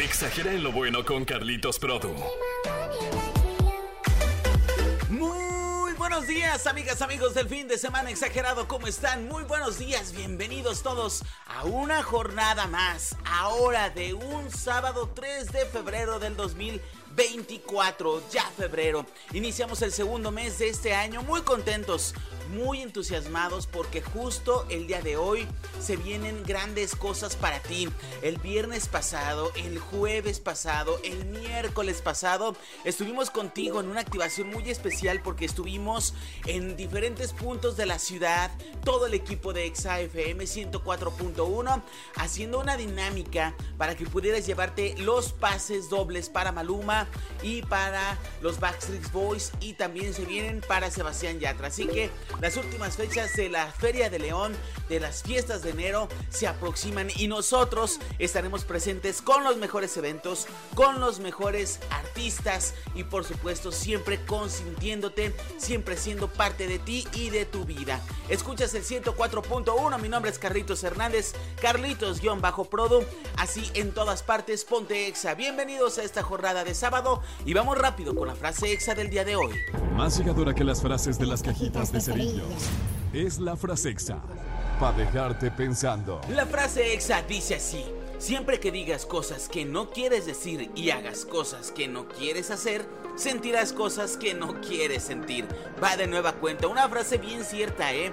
Exagera en lo bueno con Carlitos Produ. Muy buenos días, amigas, amigos del fin de semana exagerado. ¿Cómo están? Muy buenos días. Bienvenidos todos a una jornada más. Ahora de un sábado 3 de febrero del 2024, ya febrero. Iniciamos el segundo mes de este año muy contentos, muy entusiasmados porque justo el día de hoy se vienen grandes cosas para ti. El viernes pasado, el jueves pasado, el miércoles pasado estuvimos contigo en una activación muy especial porque estuvimos en diferentes puntos de la ciudad, todo el equipo de ExaFM 104.1 haciendo una dinámica para que pudieras llevarte los pases dobles para Maluma y para los Backstreet Boys y también se vienen para Sebastián Yatra. Así que las últimas fechas de la Feria de León, de las fiestas de enero, se aproximan y nosotros estaremos presentes con los mejores eventos, con los mejores artistas y por supuesto siempre consintiéndote, siempre siendo parte de ti y de tu vida. Escuchas el 104.1, mi nombre es Carlitos Hernández, Carlitos-Prodo, así en todas partes, ponte exa. Bienvenidos a esta jornada de sábado y vamos rápido con la frase exa del día de hoy. Más llegadora que las frases de las cajitas de cerillos es la frase exa. Para dejarte pensando. La frase exa dice así. Siempre que digas cosas que no quieres decir y hagas cosas que no quieres hacer, sentirás cosas que no quieres sentir. Va de nueva cuenta, una frase bien cierta, ¿eh?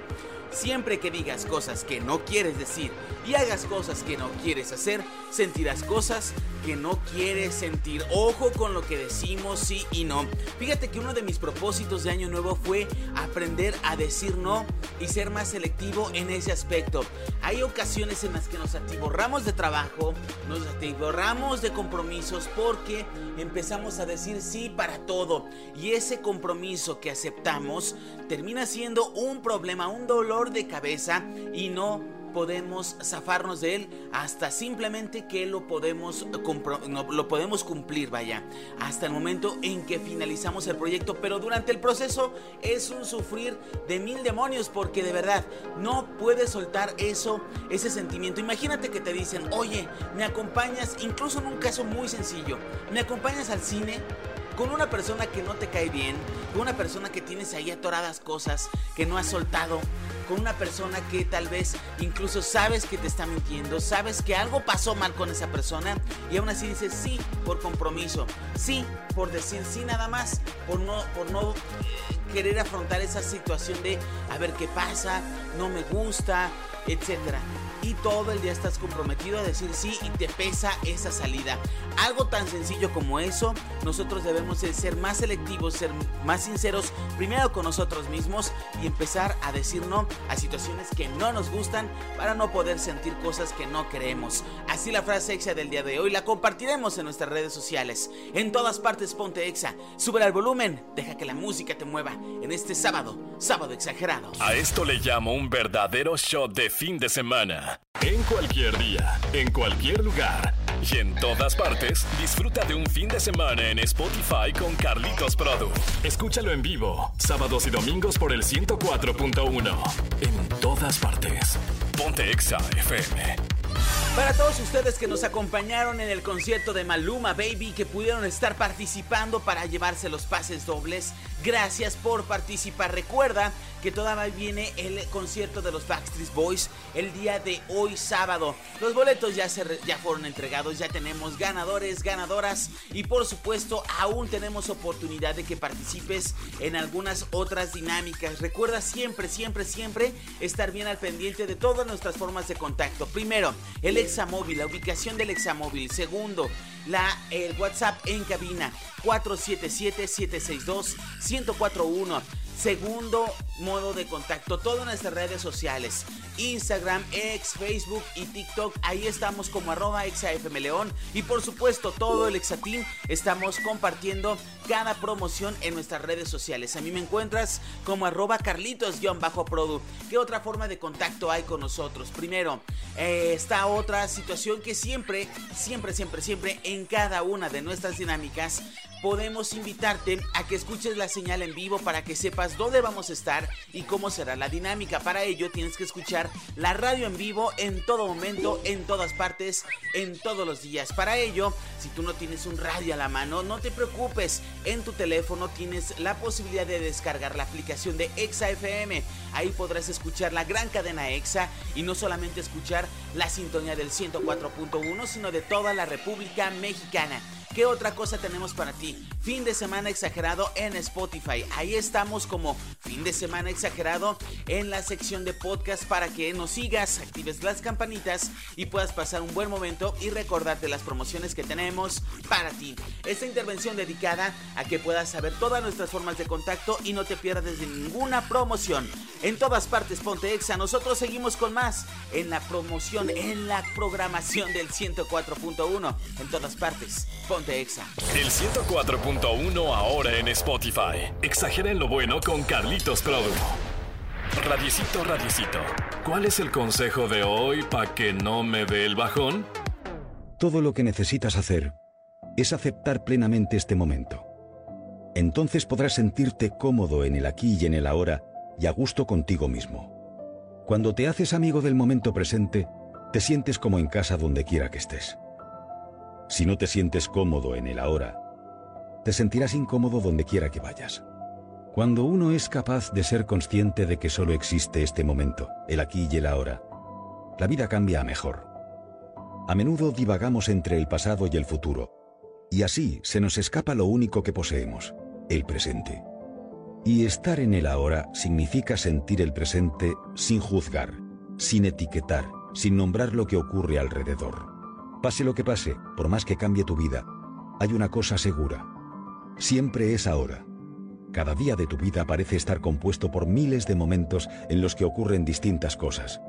Siempre que digas cosas que no quieres decir y hagas cosas que no quieres hacer, sentirás cosas que no quieres sentir. Ojo con lo que decimos sí y no. Fíjate que uno de mis propósitos de año nuevo fue aprender a decir no y ser más selectivo en ese aspecto. Hay ocasiones en las que nos atiborramos de trabajo, nos atiborramos de compromisos porque empezamos a decir sí para todo y ese compromiso que aceptamos termina siendo un problema, un dolor de cabeza y no podemos zafarnos de él hasta simplemente que lo podemos, lo podemos cumplir, vaya, hasta el momento en que finalizamos el proyecto, pero durante el proceso es un sufrir de mil demonios porque de verdad no puedes soltar eso, ese sentimiento. Imagínate que te dicen, oye, me acompañas, incluso en un caso muy sencillo, me acompañas al cine con una persona que no te cae bien, con una persona que tienes ahí atoradas cosas que no has soltado, con una persona que tal vez incluso sabes que te está mintiendo, sabes que algo pasó mal con esa persona y aún así dices sí por compromiso, sí por decir sí nada más, por no, por no eh, querer afrontar esa situación de a ver qué pasa, no me gusta, etcétera y todo el día estás comprometido a decir sí y te pesa esa salida. Algo tan sencillo como eso, nosotros debemos ser más selectivos, ser más sinceros primero con nosotros mismos y empezar a decir no a situaciones que no nos gustan para no poder sentir cosas que no queremos. Así la frase exa del día de hoy la compartiremos en nuestras redes sociales. En todas partes ponte exa, sube al volumen, deja que la música te mueva en este sábado, sábado exagerado. A esto le llamo un verdadero shot de fin de semana. En cualquier día, en cualquier lugar y en todas partes, disfruta de un fin de semana en Spotify con Carlitos Produ. Escúchalo en vivo, sábados y domingos por el 104.1. En todas partes. Ponte Exa FM. Para todos ustedes que nos acompañaron en el concierto de Maluma Baby, que pudieron estar participando para llevarse los pases dobles, gracias por participar. Recuerda que todavía viene el concierto de los Backstreet Boys el día de hoy sábado. Los boletos ya, se ya fueron entregados, ya tenemos ganadores, ganadoras y por supuesto aún tenemos oportunidad de que participes en algunas otras dinámicas. Recuerda siempre, siempre, siempre estar bien al pendiente de todas nuestras formas de contacto. Primero, el examóvil, la ubicación del examóvil. Segundo, la, el WhatsApp en cabina 477-762-1041. Segundo modo de contacto, todo en nuestras redes sociales. Instagram, X, Facebook y TikTok. Ahí estamos como arroba exafmleón. Y por supuesto, todo el exatín estamos compartiendo cada promoción en nuestras redes sociales. A mí me encuentras como arroba carlitos-produ. ¿Qué otra forma de contacto hay con nosotros? Primero, eh, está otra situación que siempre, siempre, siempre, siempre cada una de nuestras dinámicas podemos invitarte a que escuches la señal en vivo para que sepas dónde vamos a estar y cómo será la dinámica. Para ello tienes que escuchar la radio en vivo en todo momento, en todas partes, en todos los días. Para ello, si tú no tienes un radio a la mano, no te preocupes. En tu teléfono tienes la posibilidad de descargar la aplicación de Exa FM. Ahí podrás escuchar la gran cadena Exa y no solamente escuchar la sintonía del 104.1, sino de toda la República Mexicana. ¿Qué otra cosa tenemos para ti? Fin de semana exagerado en Spotify. Ahí estamos como fin de semana exagerado en la sección de podcast para que nos sigas, actives las campanitas y puedas pasar un buen momento y recordarte las promociones que tenemos para ti. Esta intervención dedicada a que puedas saber todas nuestras formas de contacto y no te pierdas de ninguna promoción. En todas partes Ponte Exa, nosotros seguimos con más en la promoción, en la programación del 104.1. En todas partes, Ponte Exa. El 104.1 ahora en Spotify. Exageren lo bueno con Radiecito, radiecito. ¿Cuál es el consejo de hoy para que no me dé el bajón? Todo lo que necesitas hacer es aceptar plenamente este momento. Entonces podrás sentirte cómodo en el aquí y en el ahora y a gusto contigo mismo. Cuando te haces amigo del momento presente, te sientes como en casa donde quiera que estés. Si no te sientes cómodo en el ahora, te sentirás incómodo donde quiera que vayas. Cuando uno es capaz de ser consciente de que solo existe este momento, el aquí y el ahora, la vida cambia a mejor. A menudo divagamos entre el pasado y el futuro, y así se nos escapa lo único que poseemos, el presente. Y estar en el ahora significa sentir el presente sin juzgar, sin etiquetar, sin nombrar lo que ocurre alrededor. Pase lo que pase, por más que cambie tu vida, hay una cosa segura. Siempre es ahora. Cada día de tu vida parece estar compuesto por miles de momentos en los que ocurren distintas cosas.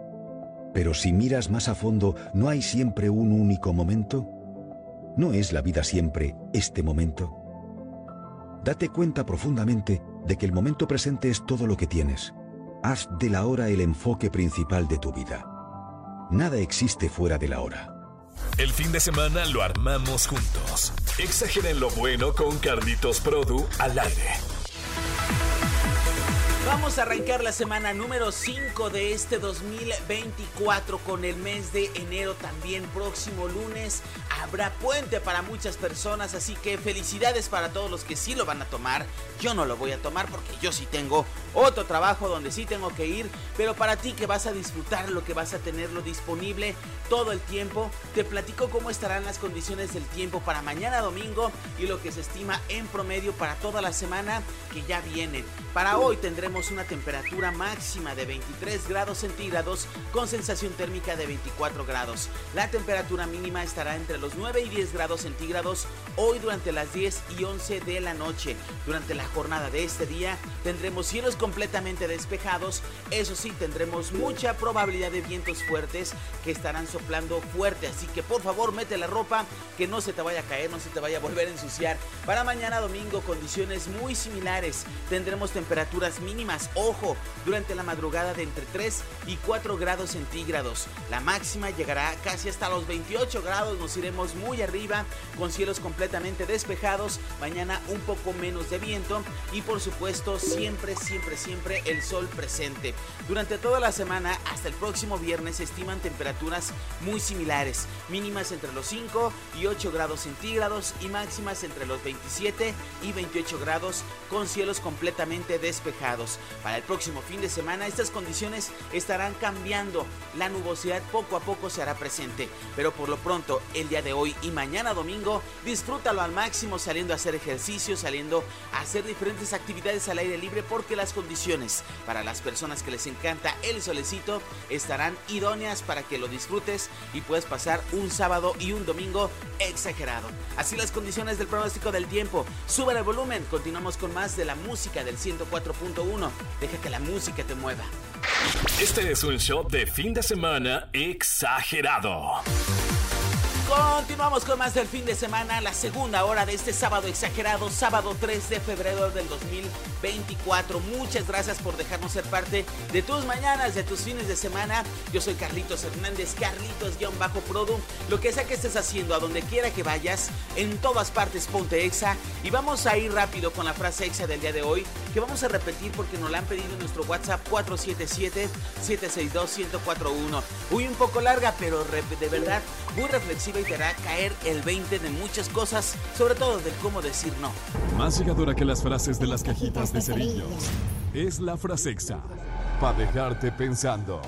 Pero si miras más a fondo, ¿no hay siempre un único momento? ¿No es la vida siempre este momento? Date cuenta profundamente de que el momento presente es todo lo que tienes. Haz de la hora el enfoque principal de tu vida. Nada existe fuera de la hora. El fin de semana lo armamos juntos. Exageren lo bueno con Carlitos Produ al aire. Vamos a arrancar la semana número 5 de este 2024 con el mes de enero también próximo lunes. Habrá puente para muchas personas, así que felicidades para todos los que sí lo van a tomar. Yo no lo voy a tomar porque yo sí tengo otro trabajo donde sí tengo que ir, pero para ti que vas a disfrutar lo que vas a tenerlo disponible todo el tiempo, te platico cómo estarán las condiciones del tiempo para mañana domingo y lo que se estima en promedio para toda la semana que ya viene. Para hoy tendremos una temperatura máxima de 23 grados centígrados con sensación térmica de 24 grados. La temperatura mínima estará entre los 9 y 10 grados centígrados hoy durante las 10 y 11 de la noche. Durante la jornada de este día tendremos cielos completamente despejados, eso sí tendremos mucha probabilidad de vientos fuertes que estarán soplando fuerte, así que por favor mete la ropa que no se te vaya a caer, no se te vaya a volver a ensuciar. Para mañana domingo condiciones muy similares, tendremos temperaturas mínimas ojo, durante la madrugada de entre 3 y 4 grados centígrados. La máxima llegará casi hasta los 28 grados, nos iremos muy arriba con cielos completamente despejados, mañana un poco menos de viento y por supuesto siempre, siempre, siempre el sol presente. Durante toda la semana hasta el próximo viernes se estiman temperaturas muy similares, mínimas entre los 5 y 8 grados centígrados y máximas entre los 27 y 28 grados con cielos completamente despejados. Para el próximo fin de semana estas condiciones estarán cambiando. La nubosidad poco a poco se hará presente. Pero por lo pronto, el día de hoy y mañana domingo, disfrútalo al máximo saliendo a hacer ejercicio, saliendo a hacer diferentes actividades al aire libre porque las condiciones para las personas que les encanta el solecito estarán idóneas para que lo disfrutes y puedes pasar un sábado y un domingo exagerado. Así las condiciones del pronóstico del tiempo. Suban el volumen, continuamos con más de la música del 104.1 deja que la música te mueva. Este es un show de fin de semana exagerado. Continuamos con más del fin de semana, la segunda hora de este sábado exagerado, sábado 3 de febrero del 2024. Muchas gracias por dejarnos ser parte de tus mañanas, de tus fines de semana. Yo soy Carlitos Hernández, Carlitos-Produ. Lo que sea que estés haciendo, a donde quiera que vayas, en todas partes ponte exa. Y vamos a ir rápido con la frase exa del día de hoy, que vamos a repetir porque nos la han pedido en nuestro WhatsApp 477-762-1041. Uy, un poco larga, pero de verdad muy reflexiva y te hará caer el 20 de muchas cosas, sobre todo de cómo decir no. Más llegadora que las frases de las cajitas de cerillos es la frase exa, para dejarte pensando.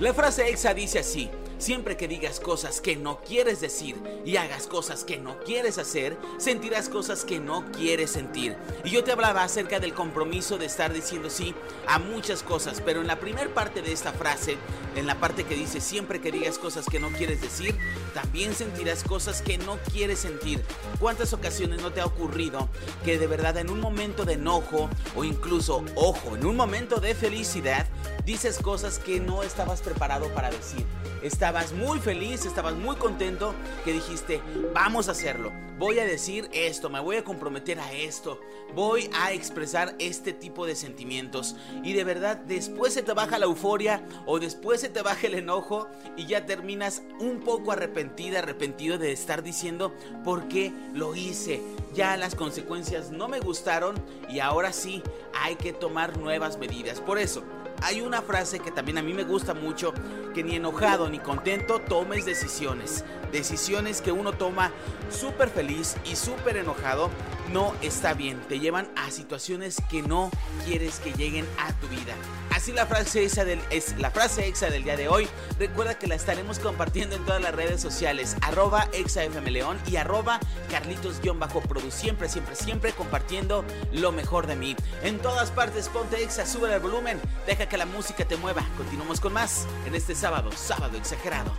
La frase exa dice así. Siempre que digas cosas que no quieres decir y hagas cosas que no quieres hacer, sentirás cosas que no quieres sentir. Y yo te hablaba acerca del compromiso de estar diciendo sí a muchas cosas, pero en la primera parte de esta frase, en la parte que dice siempre que digas cosas que no quieres decir, también sentirás cosas que no quieres sentir. ¿Cuántas ocasiones no te ha ocurrido que de verdad en un momento de enojo o incluso, ojo, en un momento de felicidad, dices cosas que no estabas preparado para decir? estabas muy feliz, estabas muy contento, que dijiste, vamos a hacerlo, voy a decir esto, me voy a comprometer a esto, voy a expresar este tipo de sentimientos. Y de verdad, después se te baja la euforia o después se te baja el enojo y ya terminas un poco arrepentida, arrepentido de estar diciendo, ¿por qué lo hice? Ya las consecuencias no me gustaron y ahora sí hay que tomar nuevas medidas. Por eso, hay una frase que también a mí me gusta mucho, que ni enojado ni contento tomes decisiones. Decisiones que uno toma súper feliz y súper enojado no está bien. Te llevan a situaciones que no quieres que lleguen a tu vida. Así la frase del, es la frase exa del día de hoy. Recuerda que la estaremos compartiendo en todas las redes sociales. Arroba exafmleón y arroba carlitos-produ. Siempre, siempre, siempre compartiendo lo mejor de mí. En todas partes ponte exa, sube el volumen. Deja que la música te mueva. Continuamos con más en este sábado, sábado exagerado.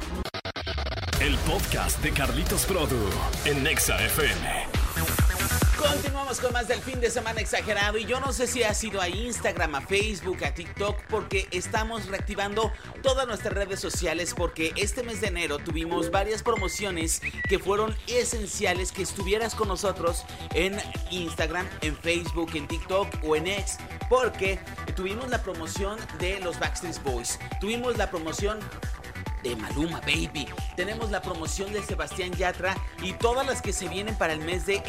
El podcast de Carlitos Produ en Exa FM. Continuamos con más del fin de semana exagerado y yo no sé si ha sido a Instagram, a Facebook, a TikTok porque estamos reactivando todas nuestras redes sociales porque este mes de enero tuvimos varias promociones que fueron esenciales que estuvieras con nosotros en Instagram, en Facebook, en TikTok o en X porque tuvimos la promoción de los Backstreet Boys, tuvimos la promoción de Maluma Baby. Tenemos la promoción de Sebastián Yatra y todas las que se vienen para el mes de,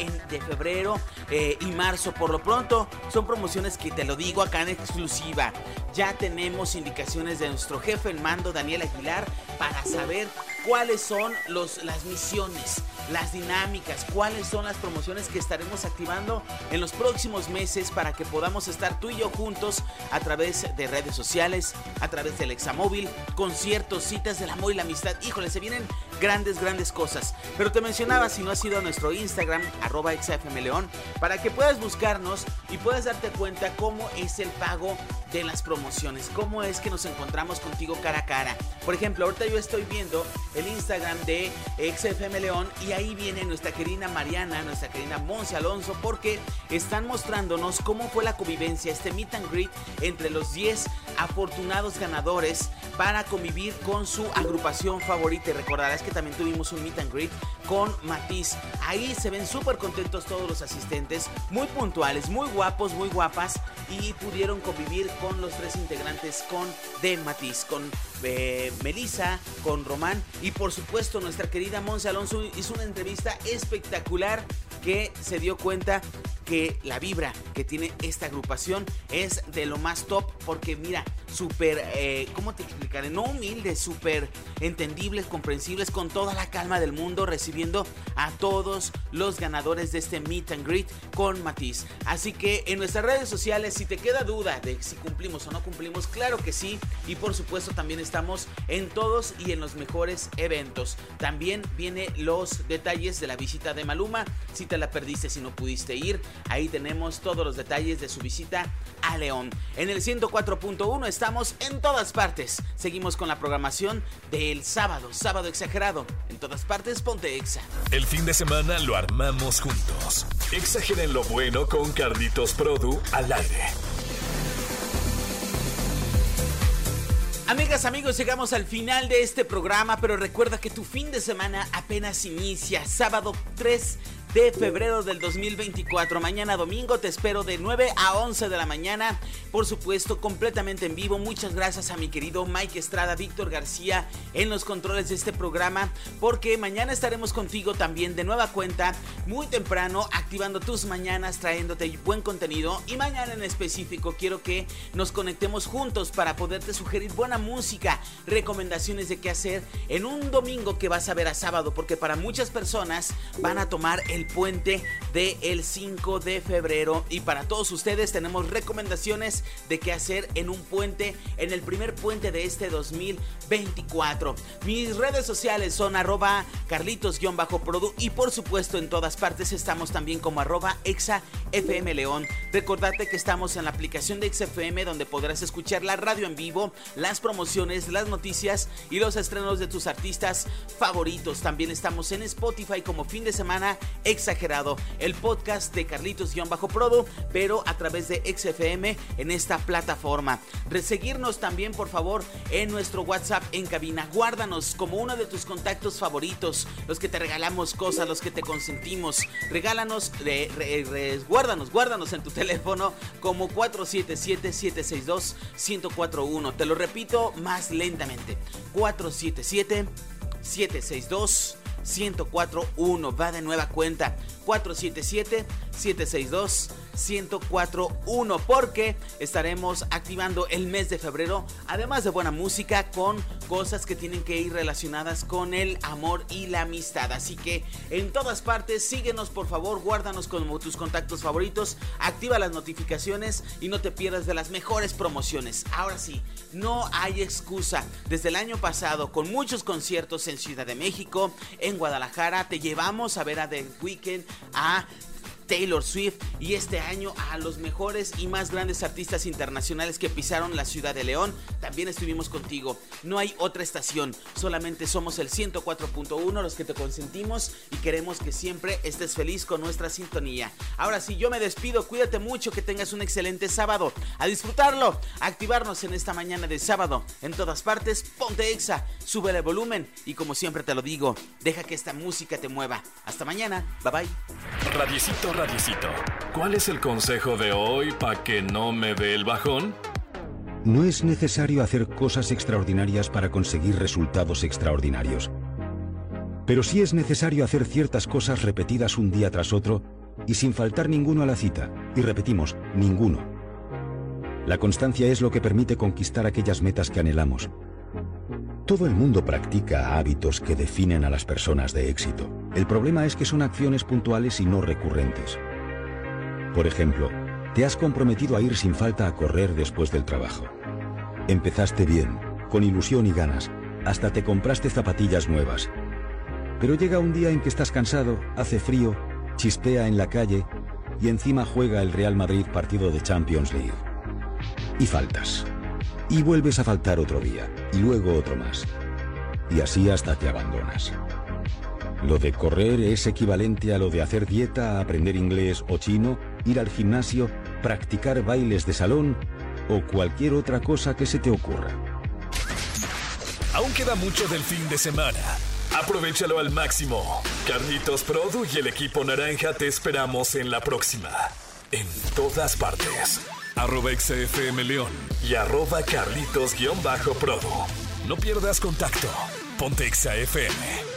febrero eh, y marzo. Por lo pronto, son promociones que te lo digo acá en exclusiva. Ya tenemos indicaciones de nuestro jefe, el mando Daniel Aguilar, para saber cuáles son los, las misiones, las dinámicas, cuáles son las promociones que estaremos activando en los próximos meses para que podamos estar tú y yo juntos a través de redes sociales, a través del examóvil, conciertos, citas del amor y la amistad. Híjole, se vienen grandes, grandes cosas. Pero te mencionaba, si no has ido a nuestro Instagram, arroba exafmleón, para que puedas buscarnos y puedas darte cuenta cómo es el pago de las promociones, cómo es que nos encontramos contigo cara a cara. Por ejemplo, ahorita yo estoy viendo el Instagram de XFM León y ahí viene nuestra querida Mariana, nuestra querida Monse Alonso, porque están mostrándonos cómo fue la convivencia, este meet and greet entre los 10 afortunados ganadores para convivir con su agrupación favorita. Y recordarás que también tuvimos un meet and greet con Matiz. Ahí se ven súper contentos todos los asistentes, muy puntuales, muy guapos, muy guapas y pudieron convivir con los tres integrantes con de Matiz, con eh, Melissa, con Román y por supuesto nuestra querida Monse Alonso hizo una entrevista espectacular que se dio cuenta que la vibra que tiene esta agrupación es de lo más top porque mira, súper, eh, ¿cómo te explicaré? No humildes, súper entendibles, comprensibles, con toda la calma del mundo, recibiendo a todos los ganadores de este meet and greet con Matiz. Así que en nuestras redes sociales, si te queda duda de si cumplimos o no cumplimos, claro que sí. Y por supuesto también estamos en todos y en los mejores eventos. También vienen los detalles de la visita de Maluma. Si te la perdiste, si no pudiste ir, ahí tenemos todos los detalles de su visita a León. En el 104.1 estamos en todas partes. Seguimos con la programación del sábado, sábado exagerado. En todas partes, ponte exa. El fin de semana lo armamos juntos. Exageren lo bueno con Carlitos Produ al aire. Amigas, amigos, llegamos al final de este programa, pero recuerda que tu fin de semana apenas inicia, sábado 3 de febrero del 2024. Mañana domingo te espero de 9 a 11 de la mañana. Por supuesto, completamente en vivo. Muchas gracias a mi querido Mike Estrada, Víctor García en los controles de este programa. Porque mañana estaremos contigo también de nueva cuenta, muy temprano, activando tus mañanas, trayéndote buen contenido. Y mañana en específico quiero que nos conectemos juntos para poderte sugerir buena música, recomendaciones de qué hacer en un domingo que vas a ver a sábado. Porque para muchas personas van a tomar el el puente del el 5 de febrero. Y para todos ustedes tenemos recomendaciones de qué hacer en un puente, en el primer puente de este 2024. Mis redes sociales son arroba carlitos-produ y por supuesto en todas partes estamos también como arroba exa León. Recordate que estamos en la aplicación de XFM donde podrás escuchar la radio en vivo, las promociones, las noticias y los estrenos de tus artistas favoritos. También estamos en Spotify como fin de semana exagerado, el podcast de Carlitos-Prodo, pero a través de XFM en esta plataforma. Reseguirnos también, por favor, en nuestro WhatsApp en cabina. Guárdanos como uno de tus contactos favoritos, los que te regalamos cosas, los que te consentimos. Regálanos, guárdanos, guárdanos en tu teléfono como 477-762-1041. Te lo repito más lentamente. 477 762 1041 va de nueva cuenta. 477 762 1041 porque estaremos activando el mes de febrero, además de buena música, con cosas que tienen que ir relacionadas con el amor y la amistad. Así que en todas partes, síguenos por favor, guárdanos como tus contactos favoritos, activa las notificaciones y no te pierdas de las mejores promociones. Ahora sí, no hay excusa. Desde el año pasado, con muchos conciertos en Ciudad de México, en Guadalajara, te llevamos a ver a The Weeknd, a Taylor Swift y este año a los mejores y más grandes artistas internacionales que pisaron la ciudad de León. También estuvimos contigo. No hay otra estación, solamente somos el 104.1 los que te consentimos y queremos que siempre estés feliz con nuestra sintonía. Ahora sí, yo me despido, cuídate mucho, que tengas un excelente sábado. A disfrutarlo, activarnos en esta mañana de sábado. En todas partes, ponte exa, sube el volumen y como siempre te lo digo, deja que esta música te mueva. Hasta mañana, bye bye. ¿Cuál es el consejo de hoy para que no me dé el bajón? No es necesario hacer cosas extraordinarias para conseguir resultados extraordinarios. Pero sí es necesario hacer ciertas cosas repetidas un día tras otro y sin faltar ninguno a la cita. Y repetimos, ninguno. La constancia es lo que permite conquistar aquellas metas que anhelamos. Todo el mundo practica hábitos que definen a las personas de éxito. El problema es que son acciones puntuales y no recurrentes. Por ejemplo, te has comprometido a ir sin falta a correr después del trabajo. Empezaste bien, con ilusión y ganas, hasta te compraste zapatillas nuevas. Pero llega un día en que estás cansado, hace frío, chispea en la calle y encima juega el Real Madrid partido de Champions League. Y faltas y vuelves a faltar otro día, y luego otro más. Y así hasta te abandonas. Lo de correr es equivalente a lo de hacer dieta, aprender inglés o chino, ir al gimnasio, practicar bailes de salón o cualquier otra cosa que se te ocurra. Aún queda mucho del fin de semana. Aprovechalo al máximo. Carlitos Produ y el equipo naranja te esperamos en la próxima. En todas partes arroba XFM León y arroba Carlitos-Prodo. No pierdas contacto. Ponte XFM.